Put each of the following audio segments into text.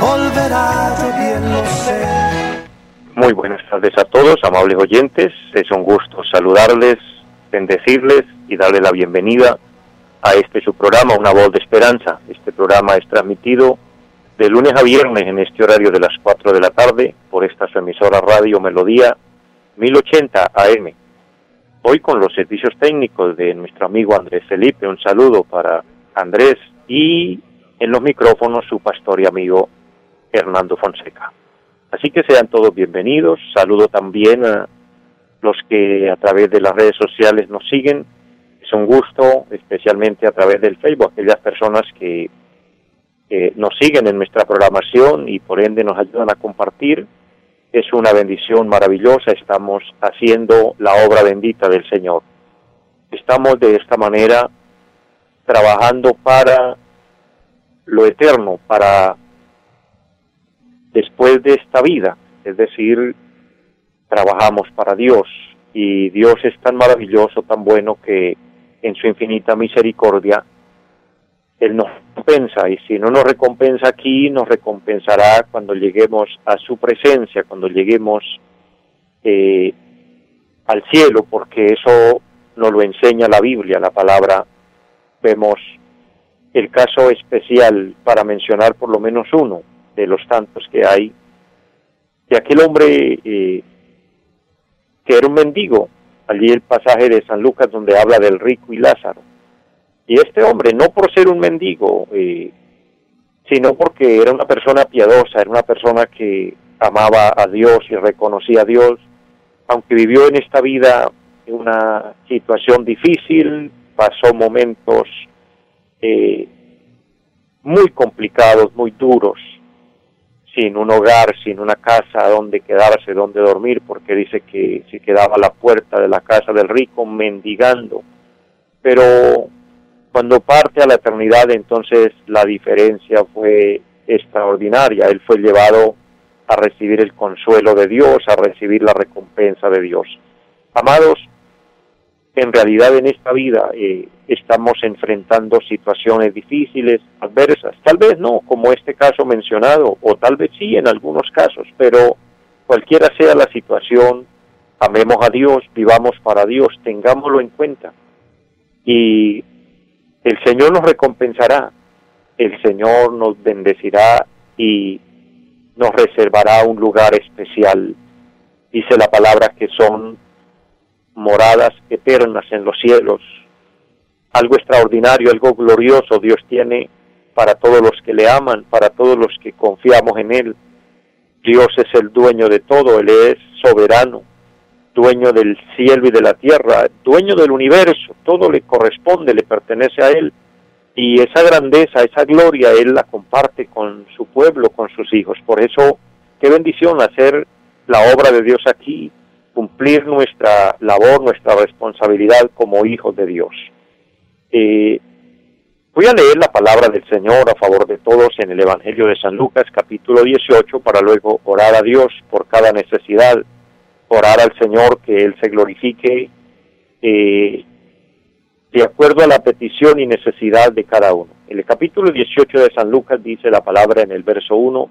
volverá, bien lo sé. Muy buenas tardes a todos, amables oyentes. Es un gusto saludarles, bendecirles y darles la bienvenida a este su programa, Una Voz de Esperanza. Este programa es transmitido de lunes a viernes en este horario de las 4 de la tarde por esta su emisora Radio Melodía 1080 AM. Hoy con los servicios técnicos de nuestro amigo Andrés Felipe, un saludo para Andrés y en los micrófonos su pastor y amigo Hernando Fonseca. Así que sean todos bienvenidos. Saludo también a los que a través de las redes sociales nos siguen. Es un gusto, especialmente a través del Facebook, aquellas personas que, nos siguen en nuestra programación y por ende nos ayudan a compartir. Es una bendición maravillosa. Estamos haciendo la obra bendita del Señor. Estamos de esta manera trabajando para lo eterno, para después de esta vida, es decir, trabajamos para Dios y Dios es tan maravilloso, tan bueno que en su infinita misericordia Él nos recompensa y si no nos recompensa aquí, nos recompensará cuando lleguemos a su presencia, cuando lleguemos eh, al cielo, porque eso nos lo enseña la Biblia, la palabra. Vemos el caso especial para mencionar por lo menos uno, de los tantos que hay, de aquel hombre eh, que era un mendigo, allí el pasaje de San Lucas donde habla del rico y Lázaro. Y este hombre, no por ser un mendigo, eh, sino porque era una persona piadosa, era una persona que amaba a Dios y reconocía a Dios, aunque vivió en esta vida una situación difícil, pasó momentos eh, muy complicados, muy duros, sin un hogar, sin una casa donde quedarse, donde dormir, porque dice que se quedaba a la puerta de la casa del rico mendigando. Pero cuando parte a la eternidad, entonces la diferencia fue extraordinaria. Él fue llevado a recibir el consuelo de Dios, a recibir la recompensa de Dios. Amados, en realidad en esta vida eh, estamos enfrentando situaciones difíciles, adversas, tal vez no como este caso mencionado, o tal vez sí en algunos casos, pero cualquiera sea la situación, amemos a Dios, vivamos para Dios, tengámoslo en cuenta. Y el Señor nos recompensará, el Señor nos bendecirá y nos reservará un lugar especial. Dice la palabra que son moradas eternas en los cielos. Algo extraordinario, algo glorioso Dios tiene para todos los que le aman, para todos los que confiamos en Él. Dios es el dueño de todo, Él es soberano, dueño del cielo y de la tierra, dueño del universo, todo le corresponde, le pertenece a Él. Y esa grandeza, esa gloria, Él la comparte con su pueblo, con sus hijos. Por eso, qué bendición hacer la obra de Dios aquí, cumplir nuestra labor, nuestra responsabilidad como hijos de Dios. Eh, voy a leer la palabra del Señor a favor de todos en el Evangelio de San Lucas capítulo 18 para luego orar a Dios por cada necesidad, orar al Señor que Él se glorifique eh, de acuerdo a la petición y necesidad de cada uno. En el capítulo 18 de San Lucas dice la palabra en el verso 1,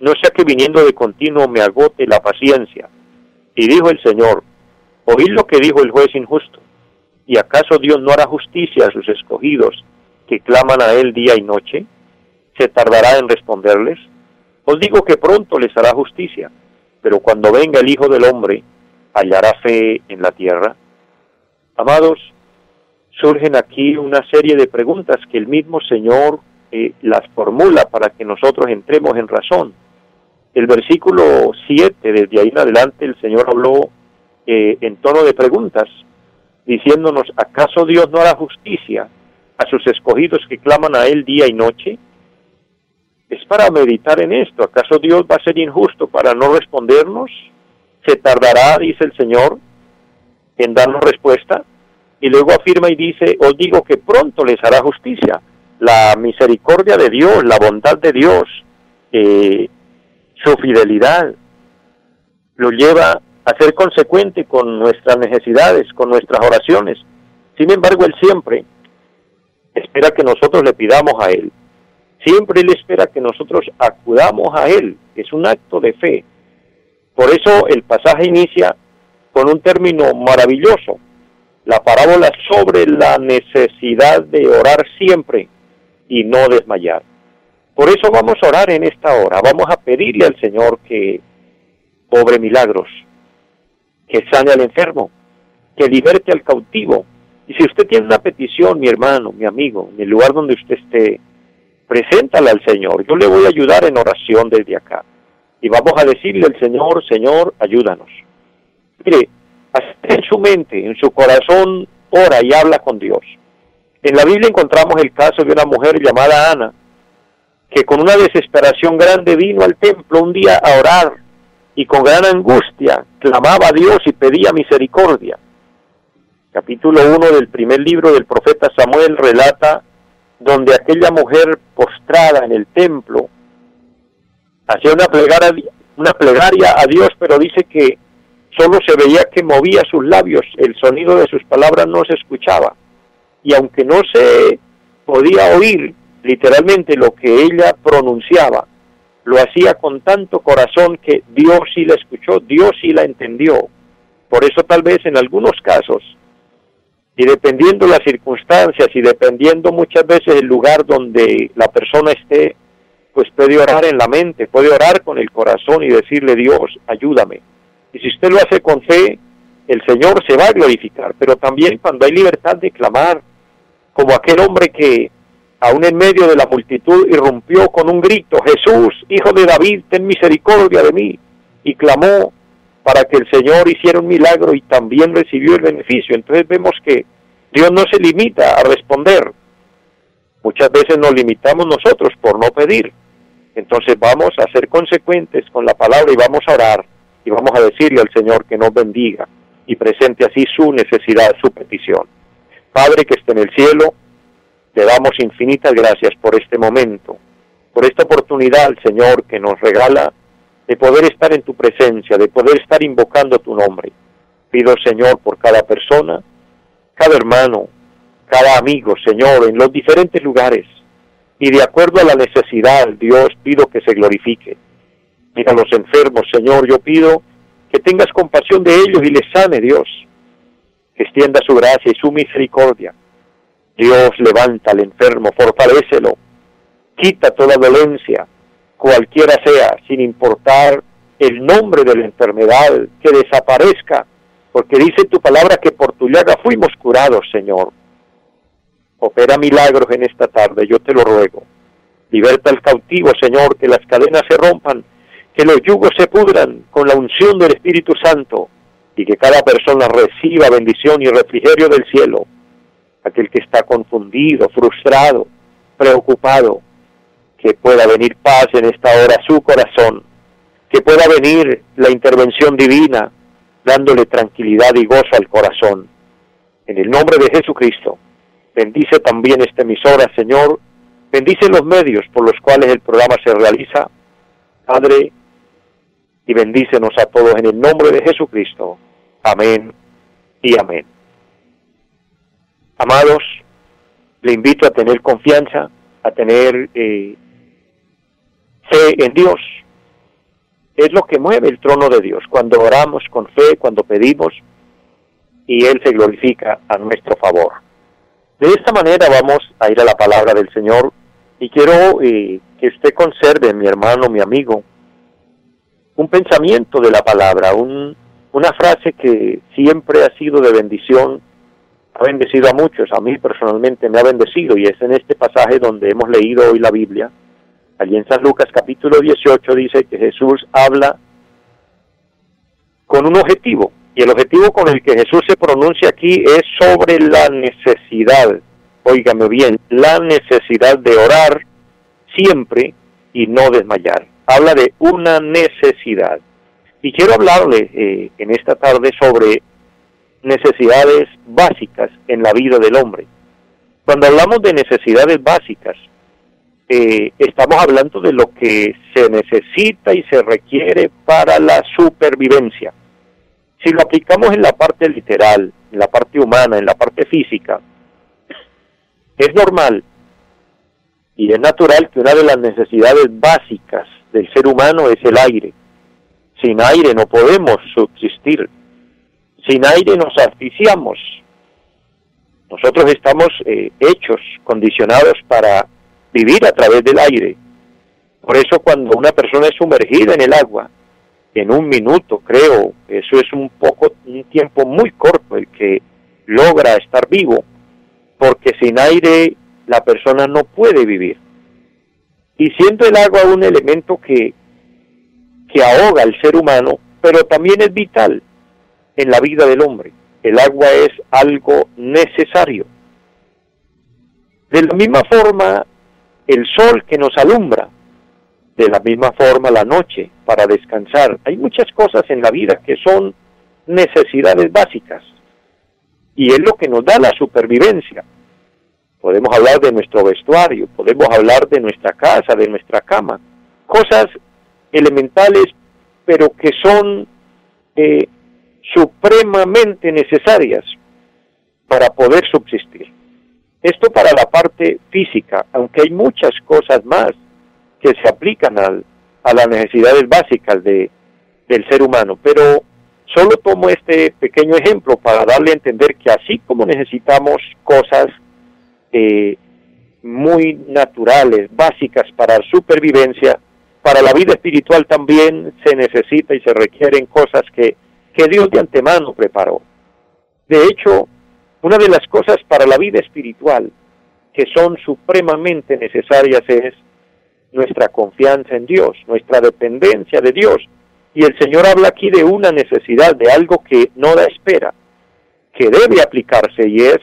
no sea que viniendo de continuo me agote la paciencia. Y dijo el Señor, oíd lo que dijo el juez injusto. ¿Y acaso Dios no hará justicia a sus escogidos que claman a Él día y noche? ¿Se tardará en responderles? Os digo que pronto les hará justicia. pero cuando venga el Hijo del Hombre, hallará fe en la tierra. Amados, surgen aquí una serie de preguntas que el mismo Señor eh, las formula para que nosotros entremos en razón. El versículo 7, desde ahí en adelante, el Señor habló eh, en tono de preguntas, diciéndonos, ¿acaso Dios no hará justicia a sus escogidos que claman a Él día y noche? Es para meditar en esto. ¿Acaso Dios va a ser injusto para no respondernos? ¿Se tardará, dice el Señor, en darnos respuesta? Y luego afirma y dice, os digo que pronto les hará justicia. La misericordia de Dios, la bondad de Dios, eh, su fidelidad, lo lleva a ser consecuente con nuestras necesidades, con nuestras oraciones. Sin embargo, Él siempre espera que nosotros le pidamos a Él. Siempre Él espera que nosotros acudamos a Él. Es un acto de fe. Por eso el pasaje inicia con un término maravilloso la parábola sobre la necesidad de orar siempre y no desmayar. Por eso vamos a orar en esta hora, vamos a pedirle al Señor que obre milagros, que sane al enfermo, que liberte al cautivo. Y si usted tiene una petición, mi hermano, mi amigo, en el lugar donde usted esté, preséntala al Señor. Yo le voy a ayudar en oración desde acá. Y vamos a decirle al Señor, Señor, ayúdanos. Mire, en su mente, en su corazón, ora y habla con Dios. En la Biblia encontramos el caso de una mujer llamada Ana, que con una desesperación grande vino al templo un día a orar y con gran angustia clamaba a Dios y pedía misericordia. Capítulo 1 del primer libro del profeta Samuel relata donde aquella mujer postrada en el templo hacía una plegaria, una plegaria a Dios, pero dice que solo se veía que movía sus labios, el sonido de sus palabras no se escuchaba. Y aunque no se podía oír literalmente lo que ella pronunciaba, lo hacía con tanto corazón que Dios sí la escuchó, Dios sí la entendió. Por eso tal vez en algunos casos, y dependiendo las circunstancias y dependiendo muchas veces el lugar donde la persona esté, pues puede orar en la mente, puede orar con el corazón y decirle Dios, ayúdame. Y si usted lo hace con fe, el Señor se va a glorificar. Pero también cuando hay libertad de clamar, como aquel hombre que aún en medio de la multitud irrumpió con un grito, Jesús, hijo de David, ten misericordia de mí, y clamó para que el Señor hiciera un milagro y también recibió el beneficio. Entonces vemos que Dios no se limita a responder. Muchas veces nos limitamos nosotros por no pedir. Entonces vamos a ser consecuentes con la palabra y vamos a orar y vamos a decirle al Señor que nos bendiga y presente así su necesidad, su petición. Padre que esté en el cielo, te damos infinitas gracias por este momento, por esta oportunidad, Señor, que nos regala de poder estar en tu presencia, de poder estar invocando tu nombre. Pido, Señor, por cada persona, cada hermano, cada amigo, Señor, en los diferentes lugares, y de acuerdo a la necesidad, Dios, pido que se glorifique Mira a los enfermos, Señor, yo pido que tengas compasión de ellos y les sane, Dios. Que extienda su gracia y su misericordia. Dios, levanta al enfermo, fortalecelo. Quita toda dolencia, cualquiera sea, sin importar el nombre de la enfermedad, que desaparezca, porque dice tu palabra que por tu llaga fuimos curados, Señor. Opera milagros en esta tarde, yo te lo ruego. Liberta al cautivo, Señor, que las cadenas se rompan que los yugos se pudran con la unción del Espíritu Santo y que cada persona reciba bendición y refrigerio del cielo. Aquel que está confundido, frustrado, preocupado, que pueda venir paz en esta hora a su corazón, que pueda venir la intervención divina dándole tranquilidad y gozo al corazón. En el nombre de Jesucristo, bendice también esta emisora, Señor, bendice los medios por los cuales el programa se realiza. Padre, y bendícenos a todos en el nombre de Jesucristo. Amén y amén. Amados, le invito a tener confianza, a tener eh, fe en Dios. Es lo que mueve el trono de Dios. Cuando oramos con fe, cuando pedimos, y Él se glorifica a nuestro favor. De esta manera vamos a ir a la palabra del Señor y quiero eh, que usted conserve, mi hermano, mi amigo, un pensamiento de la palabra, una frase que siempre ha sido de bendición, ha bendecido a muchos, a mí personalmente me ha bendecido y es en este pasaje donde hemos leído hoy la Biblia. Allí en San Lucas capítulo 18 dice que Jesús habla con un objetivo y el objetivo con el que Jesús se pronuncia aquí es sobre la necesidad, óigame bien, la necesidad de orar siempre y no desmayar. Habla de una necesidad. Y quiero hablarle eh, en esta tarde sobre necesidades básicas en la vida del hombre. Cuando hablamos de necesidades básicas, eh, estamos hablando de lo que se necesita y se requiere para la supervivencia. Si lo aplicamos en la parte literal, en la parte humana, en la parte física, es normal y es natural que una de las necesidades básicas del ser humano es el aire. Sin aire no podemos subsistir. Sin aire nos asfixiamos. Nosotros estamos eh, hechos, condicionados para vivir a través del aire. Por eso cuando una persona es sumergida en el agua, en un minuto, creo. Eso es un poco, un tiempo muy corto el que logra estar vivo, porque sin aire la persona no puede vivir. Y siendo el agua un elemento que, que ahoga al ser humano, pero también es vital en la vida del hombre. El agua es algo necesario. De la misma forma, el sol que nos alumbra de la misma forma la noche para descansar. Hay muchas cosas en la vida que son necesidades básicas y es lo que nos da la supervivencia. Podemos hablar de nuestro vestuario, podemos hablar de nuestra casa, de nuestra cama, cosas elementales pero que son eh, supremamente necesarias para poder subsistir. Esto para la parte física, aunque hay muchas cosas más que se aplican al, a las necesidades básicas de, del ser humano. Pero solo tomo este pequeño ejemplo para darle a entender que así como necesitamos cosas eh, muy naturales, básicas para supervivencia, para la vida espiritual también se necesita y se requieren cosas que, que Dios de antemano preparó. De hecho, una de las cosas para la vida espiritual que son supremamente necesarias es nuestra confianza en Dios, nuestra dependencia de Dios. Y el Señor habla aquí de una necesidad, de algo que no da espera, que debe aplicarse y es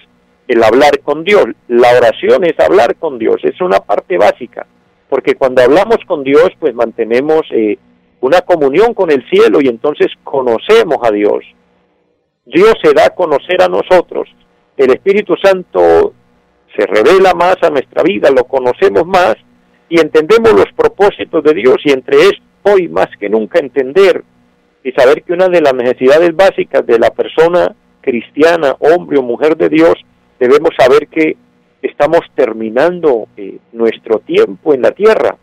el hablar con Dios. La oración es hablar con Dios, es una parte básica, porque cuando hablamos con Dios, pues mantenemos eh, una comunión con el cielo y entonces conocemos a Dios. Dios se da a conocer a nosotros. El Espíritu Santo se revela más a nuestra vida, lo conocemos más y entendemos los propósitos de Dios y entre esto hoy más que nunca entender y saber que una de las necesidades básicas de la persona cristiana, hombre o mujer de Dios, debemos saber que estamos terminando eh, nuestro tiempo en la tierra,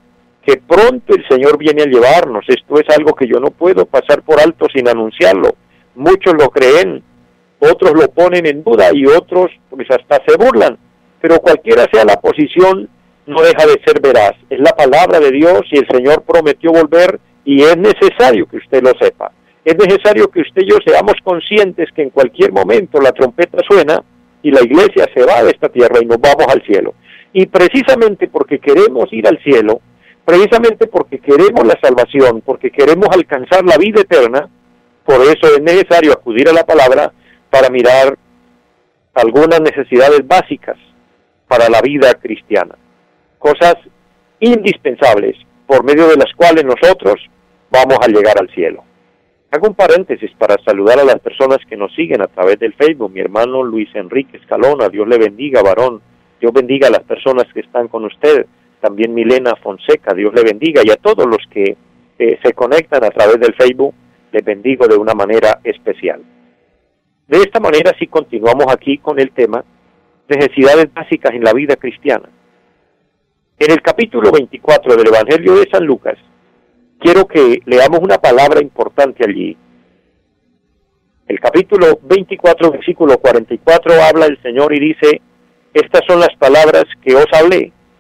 que pronto el Señor viene a llevarnos. Esto es algo que yo no puedo pasar por alto sin anunciarlo. Muchos lo creen, otros lo ponen en duda y otros pues hasta se burlan. Pero cualquiera sea la posición, no deja de ser veraz. Es la palabra de Dios y el Señor prometió volver y es necesario que usted lo sepa. Es necesario que usted y yo seamos conscientes que en cualquier momento la trompeta suena y la iglesia se va de esta tierra y nos vamos al cielo. Y precisamente porque queremos ir al cielo, precisamente porque queremos la salvación, porque queremos alcanzar la vida eterna, por eso es necesario acudir a la palabra para mirar algunas necesidades básicas para la vida cristiana cosas indispensables por medio de las cuales nosotros vamos a llegar al cielo. Hago un paréntesis para saludar a las personas que nos siguen a través del Facebook. Mi hermano Luis Enrique Escalona, Dios le bendiga, varón. Dios bendiga a las personas que están con usted. También Milena Fonseca, Dios le bendiga. Y a todos los que eh, se conectan a través del Facebook, les bendigo de una manera especial. De esta manera, sí continuamos aquí con el tema necesidades básicas en la vida cristiana. En el capítulo 24 del Evangelio de San Lucas, quiero que leamos una palabra importante allí. El capítulo 24, versículo 44, habla el Señor y dice, estas son las palabras que os hablé,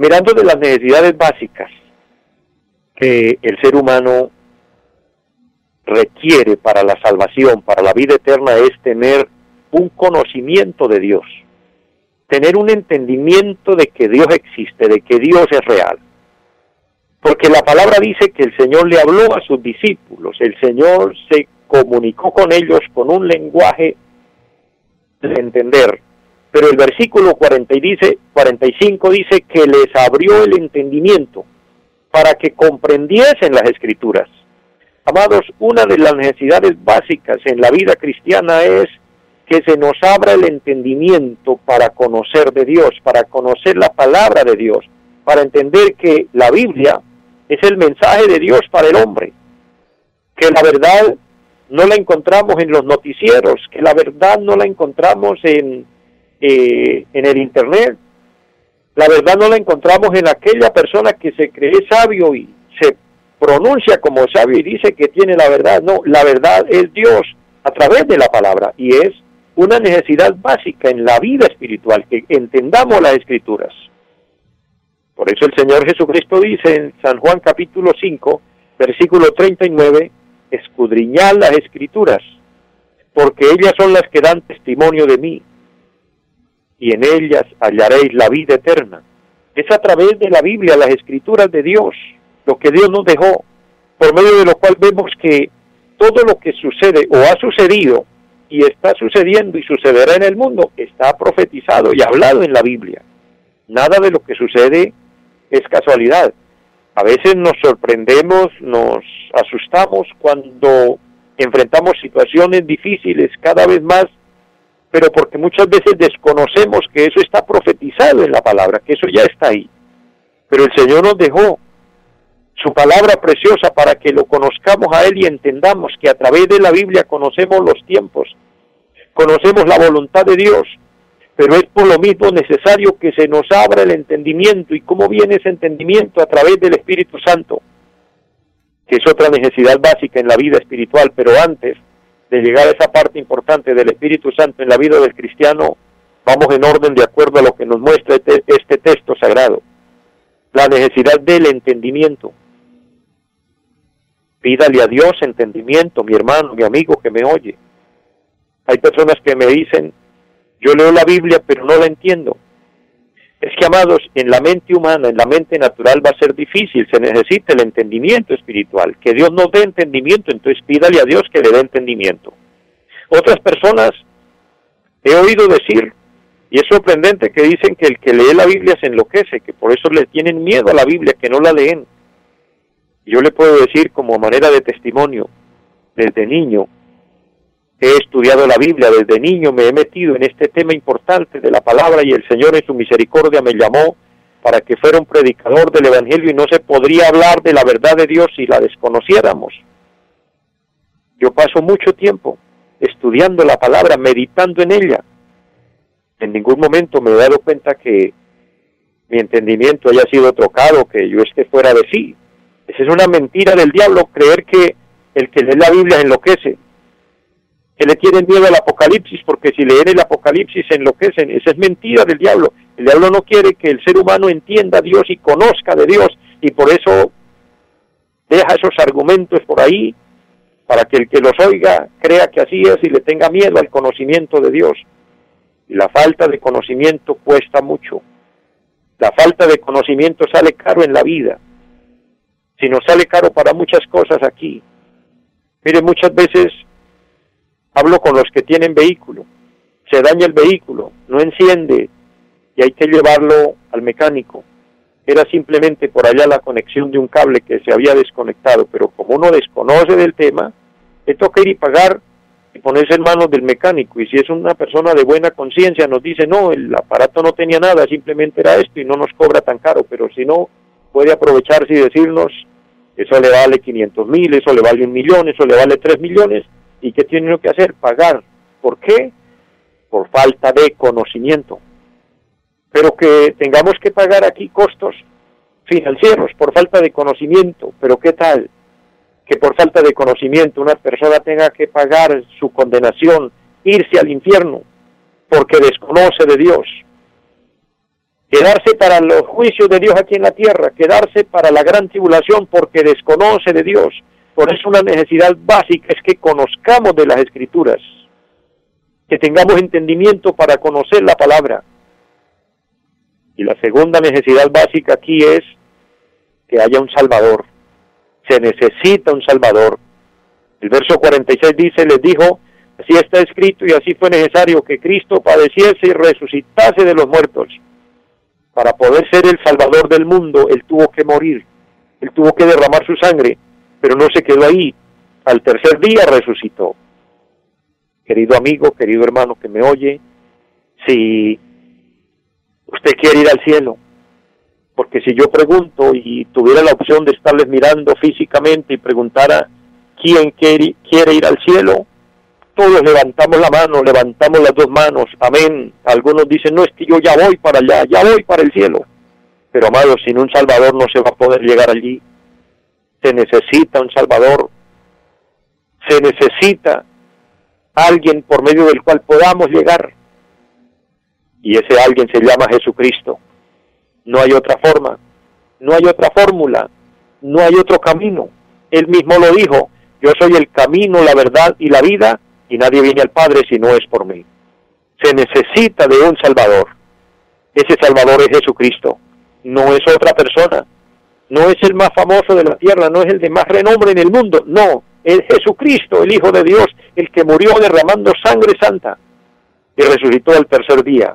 mirando de las necesidades básicas que el ser humano requiere para la salvación, para la vida eterna, es tener un conocimiento de Dios, tener un entendimiento de que Dios existe, de que Dios es real. Porque la palabra dice que el Señor le habló a sus discípulos, el Señor se comunicó con ellos con un lenguaje de entender. Pero el versículo 40 dice, 45 dice que les abrió el entendimiento para que comprendiesen las escrituras. Amados, una de las necesidades básicas en la vida cristiana es que se nos abra el entendimiento para conocer de Dios, para conocer la palabra de Dios, para entender que la Biblia es el mensaje de Dios para el hombre, que la verdad no la encontramos en los noticieros, que la verdad no la encontramos en, eh, en el Internet, la verdad no la encontramos en aquella persona que se cree sabio y se pronuncia como sabio y dice que tiene la verdad. No, la verdad es Dios a través de la palabra y es una necesidad básica en la vida espiritual, que entendamos las escrituras. Por eso el Señor Jesucristo dice en San Juan capítulo 5, versículo 39, escudriñad las escrituras, porque ellas son las que dan testimonio de mí, y en ellas hallaréis la vida eterna. Es a través de la Biblia, las escrituras de Dios, lo que Dios nos dejó, por medio de lo cual vemos que todo lo que sucede o ha sucedido y está sucediendo y sucederá en el mundo, está profetizado y hablado en la Biblia. Nada de lo que sucede es casualidad. A veces nos sorprendemos, nos asustamos cuando enfrentamos situaciones difíciles cada vez más, pero porque muchas veces desconocemos que eso está profetizado en la palabra, que eso ya está ahí. Pero el Señor nos dejó su palabra preciosa para que lo conozcamos a Él y entendamos que a través de la Biblia conocemos los tiempos, conocemos la voluntad de Dios, pero es por lo mismo necesario que se nos abra el entendimiento. ¿Y cómo viene ese entendimiento? A través del Espíritu Santo, que es otra necesidad básica en la vida espiritual, pero antes de llegar a esa parte importante del Espíritu Santo en la vida del cristiano, vamos en orden de acuerdo a lo que nos muestra este, este texto sagrado. La necesidad del entendimiento. Pídale a Dios entendimiento, mi hermano, mi amigo que me oye. Hay personas que me dicen, yo leo la Biblia pero no la entiendo. Es que, amados, en la mente humana, en la mente natural va a ser difícil, se necesita el entendimiento espiritual, que Dios nos dé entendimiento, entonces pídale a Dios que le dé entendimiento. Otras personas he oído decir, y es sorprendente que dicen que el que lee la Biblia se enloquece, que por eso le tienen miedo a la Biblia, que no la leen. Yo le puedo decir como manera de testimonio, desde niño he estudiado la Biblia, desde niño me he metido en este tema importante de la palabra y el Señor en su misericordia me llamó para que fuera un predicador del Evangelio y no se podría hablar de la verdad de Dios si la desconociéramos. Yo paso mucho tiempo estudiando la palabra, meditando en ella. En ningún momento me he dado cuenta que mi entendimiento haya sido trocado, que yo esté fuera de sí. Esa es una mentira del diablo, creer que el que lee la Biblia enloquece, que le tienen miedo al Apocalipsis, porque si leen el Apocalipsis se enloquecen. Esa es mentira del diablo. El diablo no quiere que el ser humano entienda a Dios y conozca de Dios, y por eso deja esos argumentos por ahí, para que el que los oiga crea que así es y le tenga miedo al conocimiento de Dios. Y la falta de conocimiento cuesta mucho. La falta de conocimiento sale caro en la vida si nos sale caro para muchas cosas aquí. Mire, muchas veces hablo con los que tienen vehículo, se daña el vehículo, no enciende y hay que llevarlo al mecánico. Era simplemente por allá la conexión de un cable que se había desconectado, pero como uno desconoce del tema, le toca ir y pagar y ponerse en manos del mecánico. Y si es una persona de buena conciencia, nos dice, no, el aparato no tenía nada, simplemente era esto y no nos cobra tan caro, pero si no, puede aprovecharse y decirnos, Eso le vale 500 mil, eso le vale un millón, eso le vale 3 millones. ¿Y qué tiene uno que hacer? Pagar. ¿Por qué? Por falta de conocimiento. Pero que tengamos que pagar aquí costos financieros por falta de conocimiento. Pero ¿qué tal? Que por falta de conocimiento una persona tenga que pagar su condenación, irse al infierno, porque desconoce de Dios quedarse para los juicios de Dios aquí en la tierra, quedarse para la gran tribulación porque desconoce de Dios. Por eso una necesidad básica es que conozcamos de las escrituras, que tengamos entendimiento para conocer la palabra. Y la segunda necesidad básica aquí es que haya un Salvador. Se necesita un Salvador. El verso 46 dice, les dijo, así está escrito y así fue necesario que Cristo padeciese y resucitase de los muertos para poder ser el salvador del mundo, él tuvo que morir, él tuvo que derramar su sangre, pero no se quedó ahí, al tercer día resucitó. Querido amigo, querido hermano que me oye, si usted quiere ir al cielo, porque si yo pregunto y tuviera la opción de estarles mirando físicamente y preguntara quién quiere, quiere ir al cielo, todos levantamos la mano, levantamos las dos manos, amén. Algunos dicen, no, es que yo ya voy para allá, ya voy para el cielo. Pero amados, sin un Salvador no se va a poder llegar allí. Se necesita un Salvador. Se necesita alguien por medio del cual podamos llegar. Y ese alguien se llama Jesucristo. No hay otra forma, no hay otra fórmula, no hay otro camino. Él mismo lo dijo, yo soy el camino, la verdad y la vida, y nadie viene al Padre si no es por mí. Se necesita de un Salvador. Ese Salvador es Jesucristo, no es otra persona, no es el más famoso de la tierra, no es el de más renombre en el mundo, no, es Jesucristo, el Hijo de Dios, el que murió derramando sangre santa y resucitó el tercer día.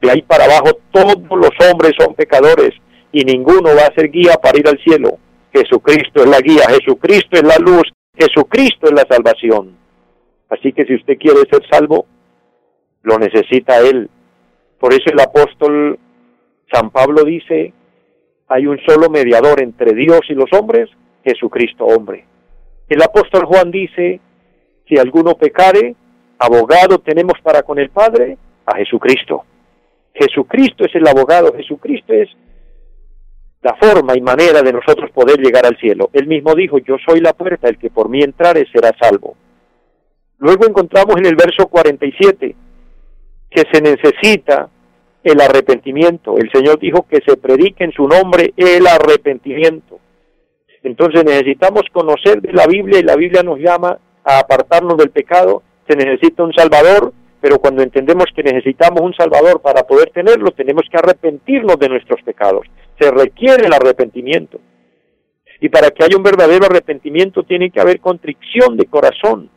De ahí para abajo todos los hombres son pecadores y ninguno va a ser guía para ir al cielo. Jesucristo es la guía, Jesucristo es la luz, Jesucristo es la salvación. Así que si usted quiere ser salvo, lo necesita Él. Por eso el apóstol San Pablo dice, hay un solo mediador entre Dios y los hombres, Jesucristo hombre. El apóstol Juan dice, si alguno pecare, abogado tenemos para con el Padre, a Jesucristo. Jesucristo es el abogado, Jesucristo es la forma y manera de nosotros poder llegar al cielo. Él mismo dijo, yo soy la puerta, el que por mí entrare será salvo. Luego encontramos en el verso 47 que se necesita el arrepentimiento. El Señor dijo que se predique en su nombre el arrepentimiento. Entonces necesitamos conocer de la Biblia y la Biblia nos llama a apartarnos del pecado. Se necesita un Salvador, pero cuando entendemos que necesitamos un Salvador para poder tenerlo, tenemos que arrepentirnos de nuestros pecados. Se requiere el arrepentimiento. Y para que haya un verdadero arrepentimiento tiene que haber contrición de corazón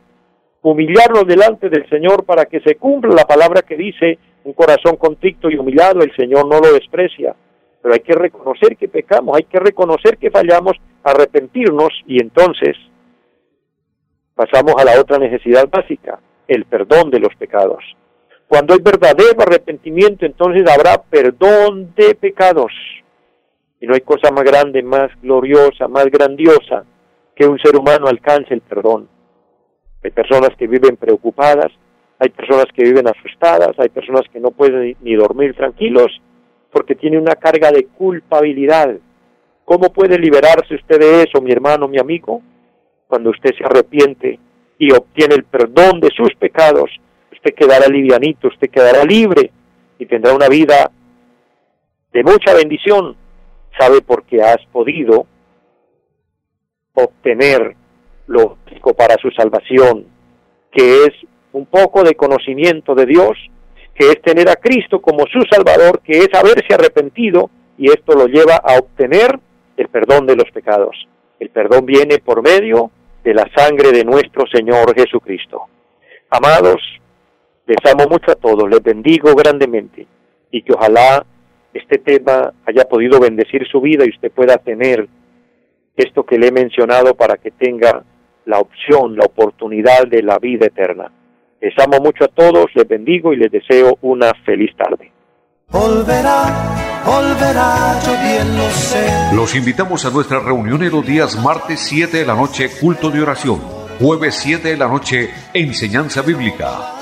humillarnos delante del Señor para que se cumpla la palabra que dice, un corazón contrito y humillado, el Señor no lo desprecia. Pero hay que reconocer que pecamos, hay que reconocer que fallamos, arrepentirnos y entonces pasamos a la otra necesidad básica, el perdón de los pecados. Cuando hay verdadero arrepentimiento, entonces habrá perdón de pecados. Y no hay cosa más grande, más gloriosa, más grandiosa que un ser humano alcance el perdón. Hay personas que viven preocupadas, hay personas que viven asustadas, hay personas que no pueden ni dormir tranquilos porque tiene una carga de culpabilidad. ¿Cómo puede liberarse usted de eso, mi hermano, mi amigo? Cuando usted se arrepiente y obtiene el perdón de sus pecados, usted quedará livianito, usted quedará libre y tendrá una vida de mucha bendición. ¿Sabe por qué has podido obtener lo para su salvación, que es un poco de conocimiento de Dios, que es tener a Cristo como su Salvador, que es haberse arrepentido y esto lo lleva a obtener el perdón de los pecados. El perdón viene por medio de la sangre de nuestro Señor Jesucristo. Amados, les amo mucho a todos, les bendigo grandemente y que ojalá este tema haya podido bendecir su vida y usted pueda tener esto que le he mencionado para que tenga la opción, la oportunidad de la vida eterna. Les amo mucho a todos, les bendigo y les deseo una feliz tarde. Volverá volverá, yo bien lo sé. Los invitamos a nuestra reunión en los días martes 7 de la noche, culto de oración. Jueves 7 de la noche, enseñanza bíblica.